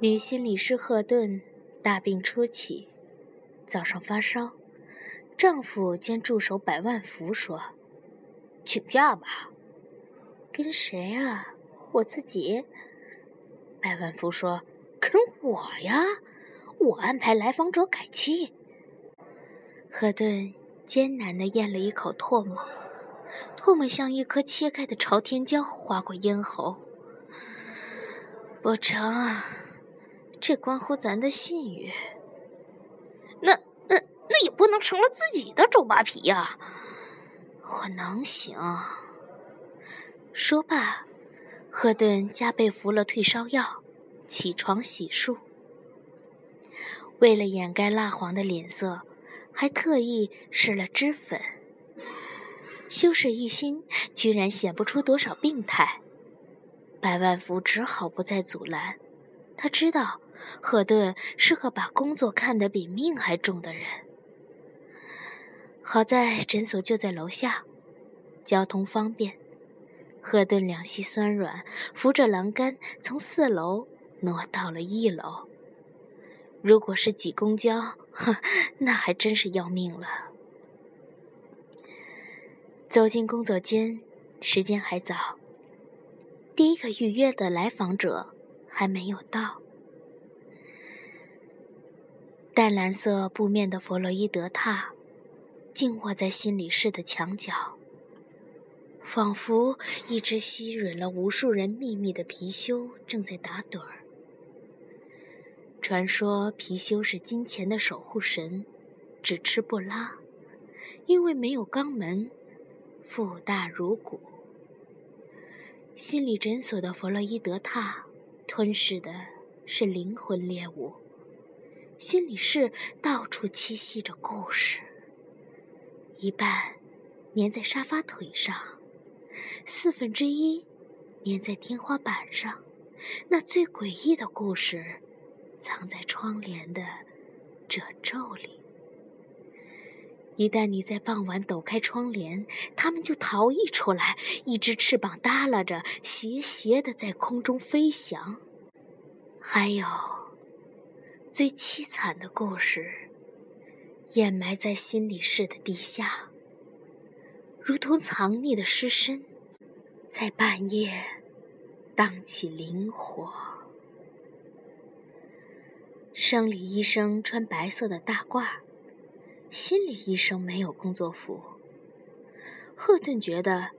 女心理师赫顿大病初起，早上发烧，丈夫兼助手百万福说：“请假吧。”跟谁啊？我自己。百万福说：“跟我呀，我安排来访者改期。”赫顿艰难地咽了一口唾沫，唾沫像一颗切开的朝天椒划过咽喉。不成。这关乎咱的信誉，那那那也不能成了自己的周扒皮呀！我能行。说罢，赫顿加倍服了退烧药，起床洗漱。为了掩盖蜡黄的脸色，还特意施了脂粉。修饰一新，居然显不出多少病态。百万福只好不再阻拦，他知道。赫顿是个把工作看得比命还重的人。好在诊所就在楼下，交通方便。赫顿两膝酸软，扶着栏杆从四楼挪到了一楼。如果是挤公交，那还真是要命了。走进工作间，时间还早，第一个预约的来访者还没有到。淡蓝色布面的弗洛伊德榻，静卧在心理室的墙角，仿佛一只吸吮了无数人秘密的貔貅正在打盹儿。传说貔貅是金钱的守护神，只吃不拉，因为没有肛门，腹大如鼓。心理诊所的弗洛伊德榻，吞噬的是灵魂猎物。心里是到处栖息着故事，一半粘在沙发腿上，四分之一粘在天花板上。那最诡异的故事，藏在窗帘的褶皱里。一旦你在傍晚抖开窗帘，它们就逃逸出来，一只翅膀耷拉着，斜斜的在空中飞翔。还有。最凄惨的故事，掩埋在心理室的地下，如同藏匿的尸身，在半夜荡起灵火。生理医生穿白色的大褂，心理医生没有工作服。赫顿觉得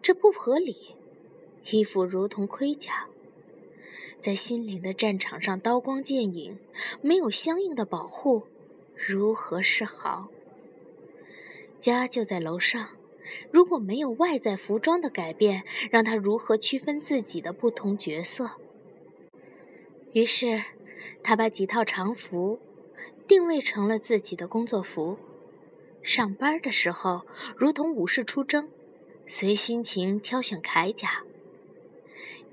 这不合理，衣服如同盔甲。在心灵的战场上，刀光剑影，没有相应的保护，如何是好？家就在楼上，如果没有外在服装的改变，让他如何区分自己的不同角色？于是，他把几套常服定位成了自己的工作服。上班的时候，如同武士出征，随心情挑选铠甲。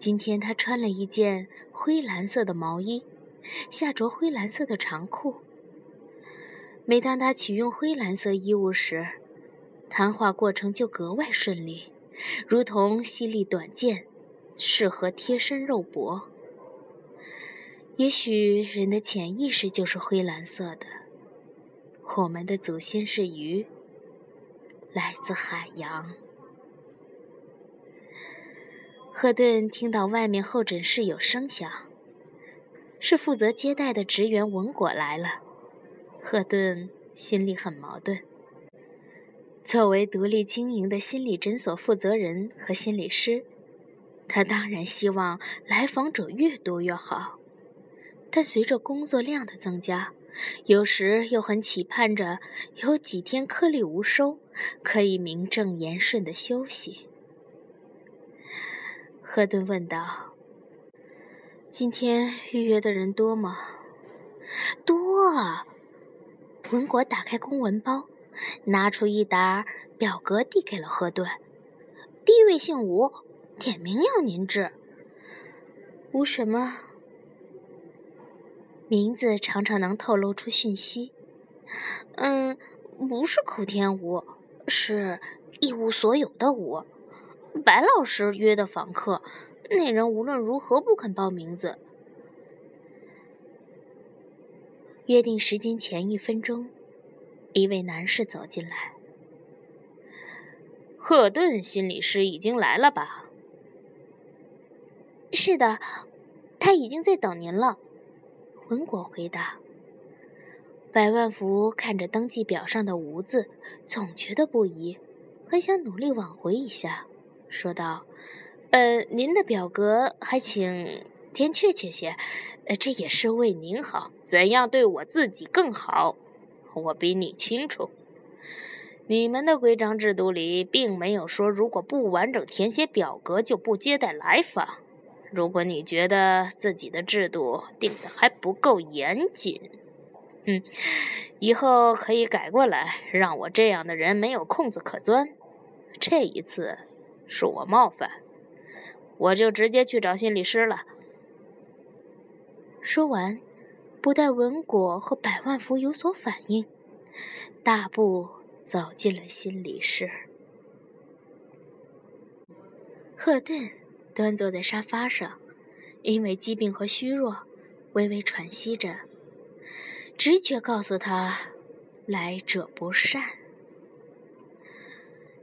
今天他穿了一件灰蓝色的毛衣，下着灰蓝色的长裤。每当他启用灰蓝色衣物时，谈话过程就格外顺利，如同犀利短剑，适合贴身肉搏。也许人的潜意识就是灰蓝色的。我们的祖先是鱼，来自海洋。赫顿听到外面候诊室有声响，是负责接待的职员文果来了。赫顿心里很矛盾。作为独立经营的心理诊所负责人和心理师，他当然希望来访者越多越好。但随着工作量的增加，有时又很期盼着有几天颗粒无收，可以名正言顺的休息。赫顿问道：“今天预约的人多吗？”“多。”啊！文果打开公文包，拿出一沓表格递给了赫顿。“第一位姓吴，点名要您治。”“吴什么？”名字常常能透露出讯息。“嗯，不是口天吴，是一无所有的吴。”白老师约的访客，那人无论如何不肯报名字。约定时间前一分钟，一位男士走进来。赫顿心理师已经来了吧？是的，他已经在等您了。文果回答。百万福看着登记表上的“无”字，总觉得不宜，很想努力挽回一下，说道：“呃，您的表格还请填确切些，呃，这也是为您好。怎样对我自己更好，我比你清楚。你们的规章制度里并没有说，如果不完整填写表格就不接待来访。如果你觉得自己的制度定的还不够严谨。”嗯，以后可以改过来，让我这样的人没有空子可钻。这一次恕我冒犯，我就直接去找心理师了。说完，不待文果和百万福有所反应，大步走进了心理室。赫顿端坐在沙发上，因为疾病和虚弱，微微喘息着。直觉告诉他，来者不善。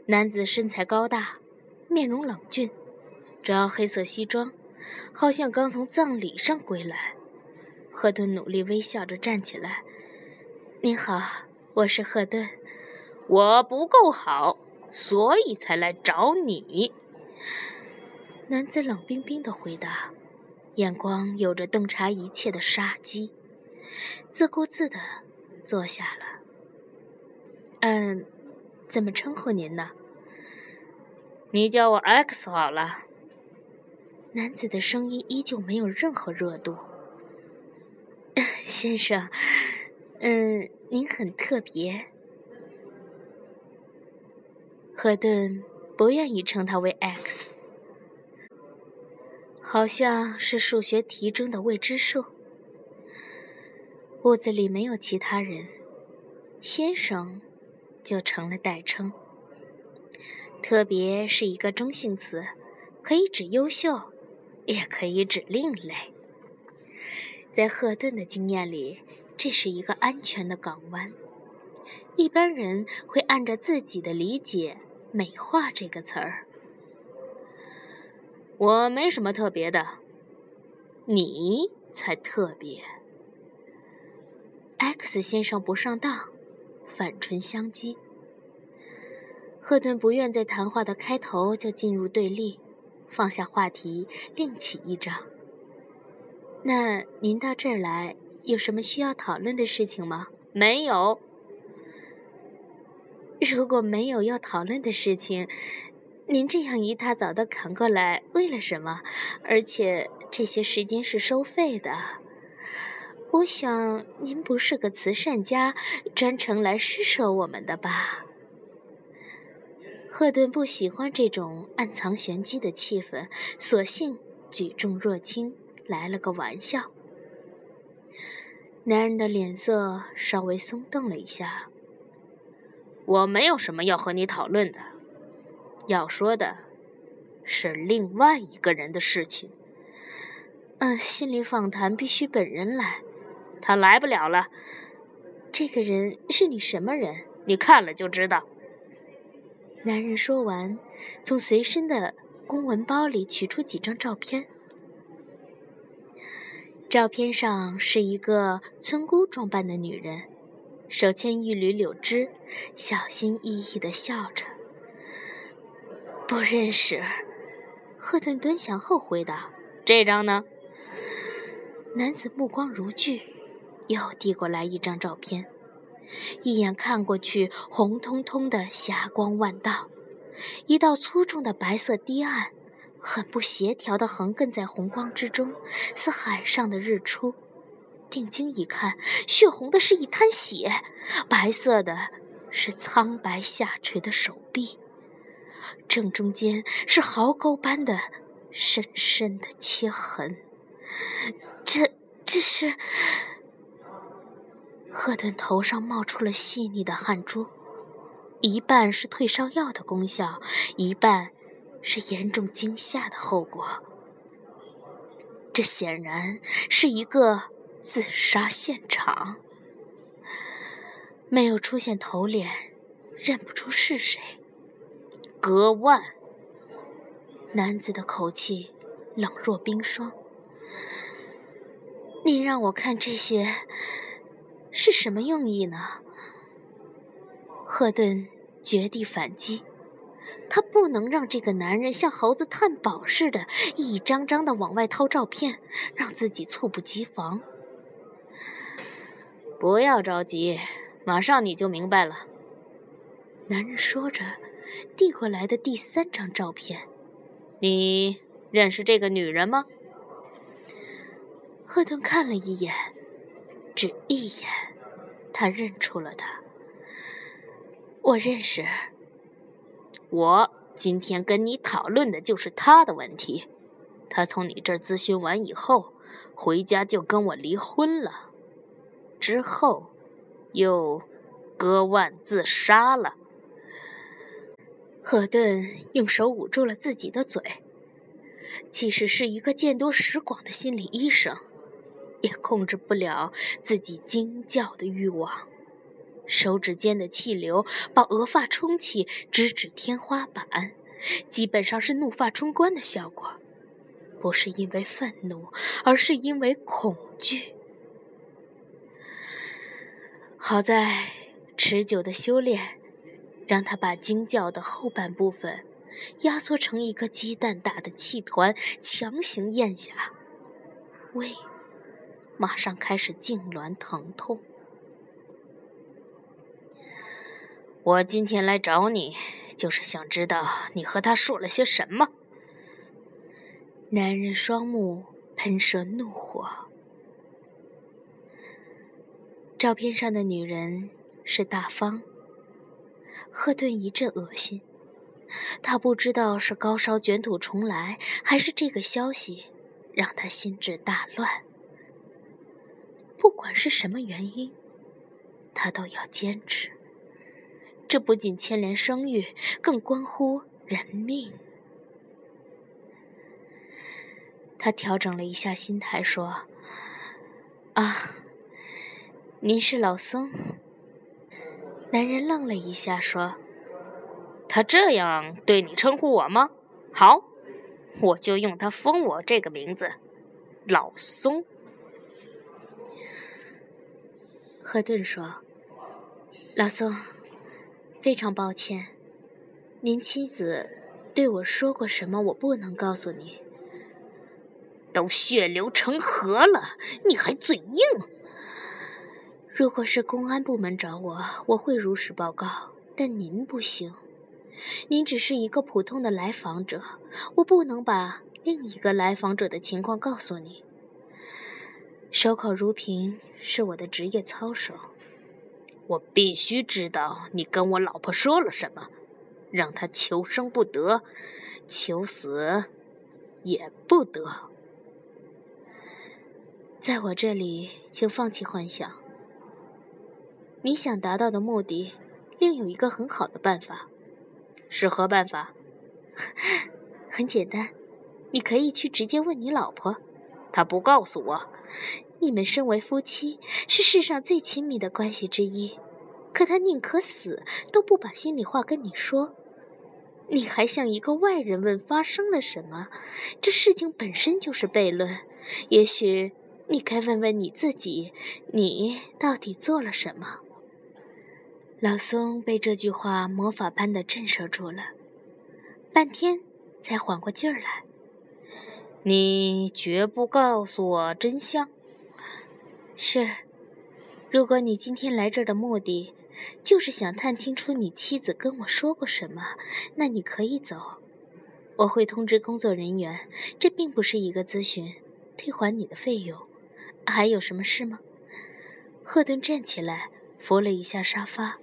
男子身材高大，面容冷峻，着黑色西装，好像刚从葬礼上归来。赫顿努力微笑着站起来：“您好，我是赫顿。我不够好，所以才来找你。”男子冷冰冰的回答，眼光有着洞察一切的杀机。自顾自的坐下了。嗯，怎么称呼您呢？你叫我 X 好了。男子的声音依旧没有任何热度。先生，嗯，您很特别。赫顿不愿意称他为 X，好像是数学题中的未知数。屋子里没有其他人，先生就成了代称。特别是一个中性词，可以指优秀，也可以指另类。在赫顿的经验里，这是一个安全的港湾。一般人会按照自己的理解美化这个词儿。我没什么特别的，你才特别。X 先生不上当，反唇相讥。赫顿不愿在谈话的开头就进入对立，放下话题，另起一章。那您到这儿来，有什么需要讨论的事情吗？没有。如果没有要讨论的事情，您这样一大早的赶过来，为了什么？而且这些时间是收费的。我想您不是个慈善家，专程来施舍我们的吧？赫顿不喜欢这种暗藏玄机的气氛，索性举重若轻，来了个玩笑。男人的脸色稍微松动了一下。我没有什么要和你讨论的，要说的是另外一个人的事情。嗯，心理访谈必须本人来。他来不了了。这个人是你什么人？你看了就知道。男人说完，从随身的公文包里取出几张照片。照片上是一个村姑装扮的女人，手牵一缕柳枝，小心翼翼地笑着。不认识。赫顿蹲下后回答：“这张呢？”男子目光如炬。又递过来一张照片，一眼看过去，红彤彤的，霞光万道。一道粗重的白色堤岸，很不协调的横亘在红光之中，似海上的日出。定睛一看，血红的是一滩血，白色的是苍白下垂的手臂，正中间是壕沟般的深深的切痕。这，这是……赫顿头上冒出了细腻的汗珠，一半是退烧药的功效，一半是严重惊吓的后果。这显然是一个自杀现场。没有出现头脸，认不出是谁。割腕。男子的口气冷若冰霜。你让我看这些是什么用意呢？赫顿绝地反击。他不能让这个男人像猴子探宝似的，一张张的往外掏照片，让自己猝不及防。不要着急，马上你就明白了。男人说着，递过来的第三张照片。你认识这个女人吗？赫顿看了一眼，只一眼，他认出了她。我认识。我今天跟你讨论的就是他的问题。他从你这儿咨询完以后，回家就跟我离婚了，之后又割腕自杀了。赫顿用手捂住了自己的嘴。其实是一个见多识广的心理医生，也控制不了自己惊叫的欲望。手指间的气流把额发冲起，直指天花板，基本上是怒发冲冠的效果。不是因为愤怒，而是因为恐惧。好在持久的修炼，让他把惊叫的后半部分压缩成一个鸡蛋大的气团，强行咽下，胃马上开始痉挛疼痛。我今天来找你，就是想知道你和他说了些什么。男人双目喷射怒火。照片上的女人是大方。赫顿一阵恶心，他不知道是高烧卷土重来，还是这个消息让他心智大乱。不管是什么原因，他都要坚持。这不仅牵连声誉，更关乎人命。他调整了一下心态，说：“啊，您是老松。”男人愣了一下，说：“他这样对你称呼我吗？好，我就用他封我这个名字，老松。”赫顿说：“老宋。”非常抱歉，您妻子对我说过什么？我不能告诉你。都血流成河了，你还嘴硬？如果是公安部门找我，我会如实报告，但您不行。您只是一个普通的来访者，我不能把另一个来访者的情况告诉你。守口如瓶是我的职业操守。我必须知道你跟我老婆说了什么，让她求生不得，求死也不得。在我这里，请放弃幻想。你想达到的目的，另有一个很好的办法。是何办法？很简单，你可以去直接问你老婆，她不告诉我。你们身为夫妻，是世上最亲密的关系之一，可他宁可死都不把心里话跟你说。你还向一个外人问发生了什么？这事情本身就是悖论。也许你该问问你自己，你到底做了什么？老松被这句话魔法般的震慑住了，半天才缓过劲儿来。你绝不告诉我真相。是，如果你今天来这儿的目的就是想探听出你妻子跟我说过什么，那你可以走。我会通知工作人员，这并不是一个咨询，退还你的费用。还有什么事吗？赫顿站起来，扶了一下沙发，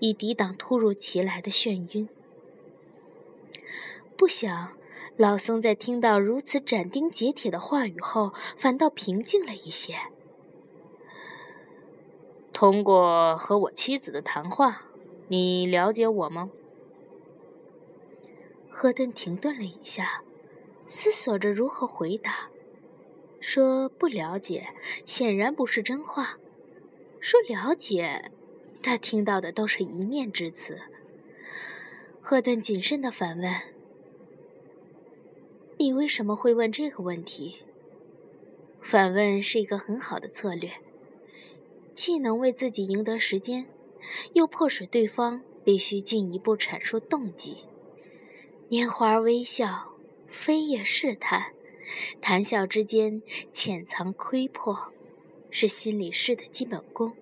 以抵挡突如其来的眩晕。不想，老松在听到如此斩钉截铁的话语后，反倒平静了一些。通过和我妻子的谈话，你了解我吗？赫顿停顿了一下，思索着如何回答。说不了解，显然不是真话；说了解，他听到的都是一面之词。赫顿谨慎地反问：“你为什么会问这个问题？”反问是一个很好的策略，既能为自己赢得时间，又迫使对方必须进一步阐述动机。拈花微笑，飞叶试探，谈笑之间潜藏窥破，是心理师的基本功。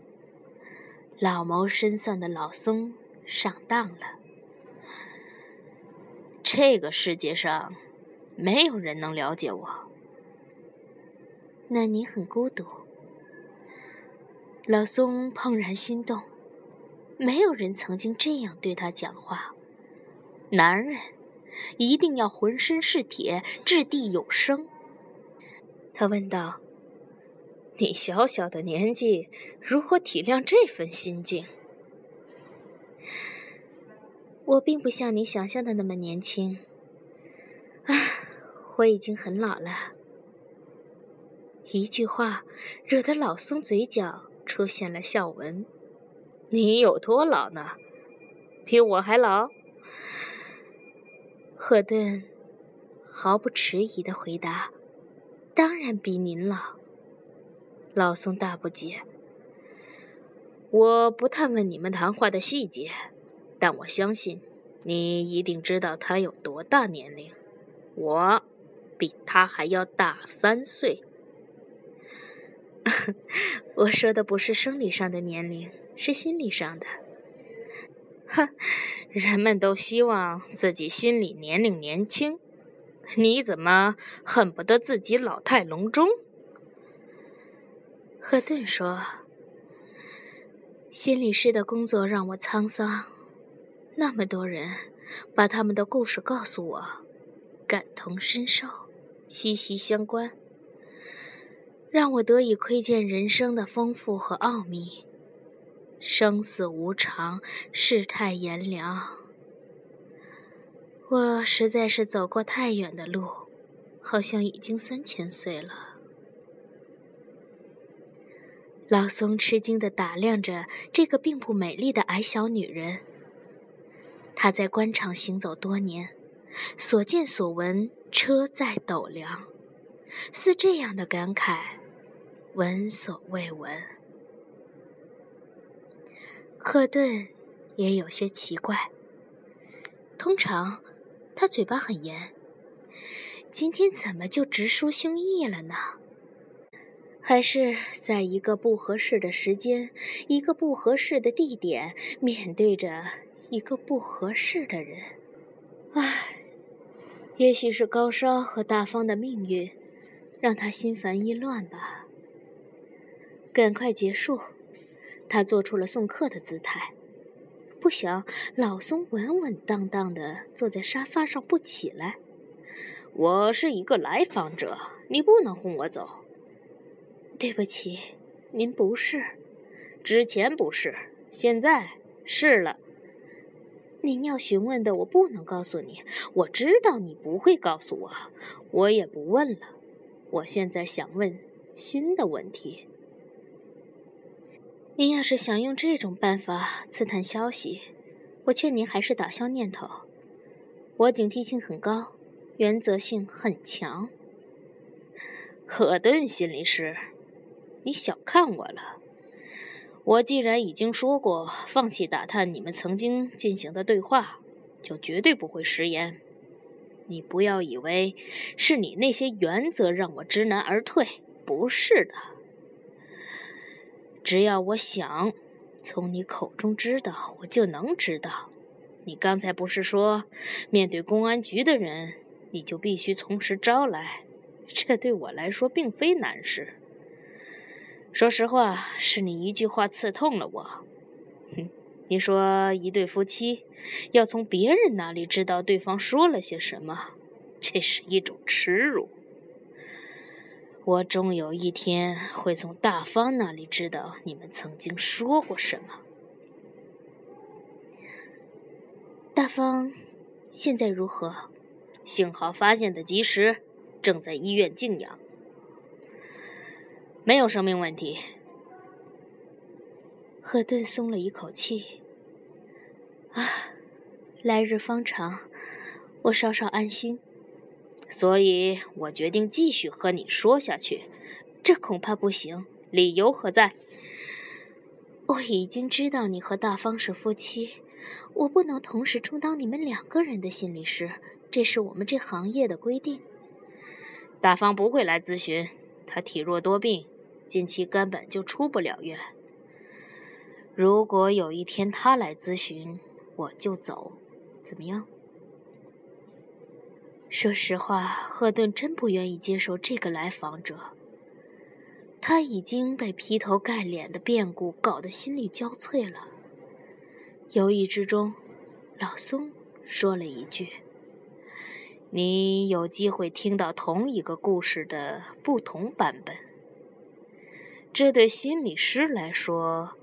老谋深算的老松上当了。这个世界上，没有人能了解我。那你很孤独。老松怦然心动，没有人曾经这样对他讲话。男人一定要浑身是铁，掷地有声。他问道：“你小小的年纪，如何体谅这份心境？”我并不像你想象的那么年轻，啊，我已经很老了。一句话惹得老松嘴角出现了笑纹。你有多老呢？比我还老？赫顿毫不迟疑的回答：“当然比您老。”老松大不解：“我不探问你们谈话的细节。”但我相信，你一定知道他有多大年龄。我比他还要大三岁。我说的不是生理上的年龄，是心理上的。哼，人们都希望自己心理年龄年轻，你怎么恨不得自己老态龙钟？赫顿说：“心理师的工作让我沧桑。”那么多人把他们的故事告诉我，感同身受，息息相关，让我得以窥见人生的丰富和奥秘。生死无常，世态炎凉。我实在是走过太远的路，好像已经三千岁了。老松吃惊地打量着这个并不美丽的矮小女人。他在官场行走多年，所见所闻车在斗量，似这样的感慨，闻所未闻。赫顿也有些奇怪。通常他嘴巴很严，今天怎么就直抒胸臆了呢？还是在一个不合适的时间，一个不合适的地点，面对着？一个不合适的人，唉，也许是高烧和大方的命运，让他心烦意乱吧。赶快结束，他做出了送客的姿态。不想老松稳稳当当的坐在沙发上不起来。我是一个来访者，你不能轰我走。对不起，您不是，之前不是，现在是了。您要询问的，我不能告诉你。我知道你不会告诉我，我也不问了。我现在想问新的问题。您要是想用这种办法刺探消息，我劝您还是打消念头。我警惕性很高，原则性很强。赫顿心理师，你小看我了。我既然已经说过放弃打探你们曾经进行的对话，就绝对不会食言。你不要以为是你那些原则让我知难而退，不是的。只要我想从你口中知道，我就能知道。你刚才不是说，面对公安局的人，你就必须从实招来？这对我来说并非难事。说实话，是你一句话刺痛了我。哼，你说一对夫妻要从别人那里知道对方说了些什么，这是一种耻辱。我终有一天会从大方那里知道你们曾经说过什么。大方现在如何？幸好发现的及时，正在医院静养。没有生命问题。赫顿松了一口气。啊，来日方长，我稍稍安心。所以我决定继续和你说下去。这恐怕不行。理由何在？我已经知道你和大方是夫妻，我不能同时充当你们两个人的心理师，这是我们这行业的规定。大方不会来咨询，他体弱多病，近期根本就出不了院。如果有一天他来咨询，我就走，怎么样？说实话，赫顿真不愿意接受这个来访者。他已经被劈头盖脸的变故搞得心力交瘁了。犹豫之中，老松说了一句：“你有机会听到同一个故事的不同版本，这对心理师来说，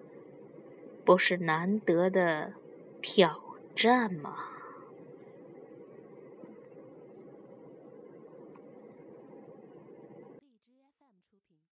不是难得的挑战吗？”